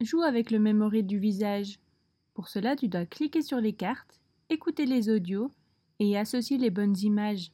Joue avec le memory du visage. Pour cela, tu dois cliquer sur les cartes, écouter les audios et associer les bonnes images.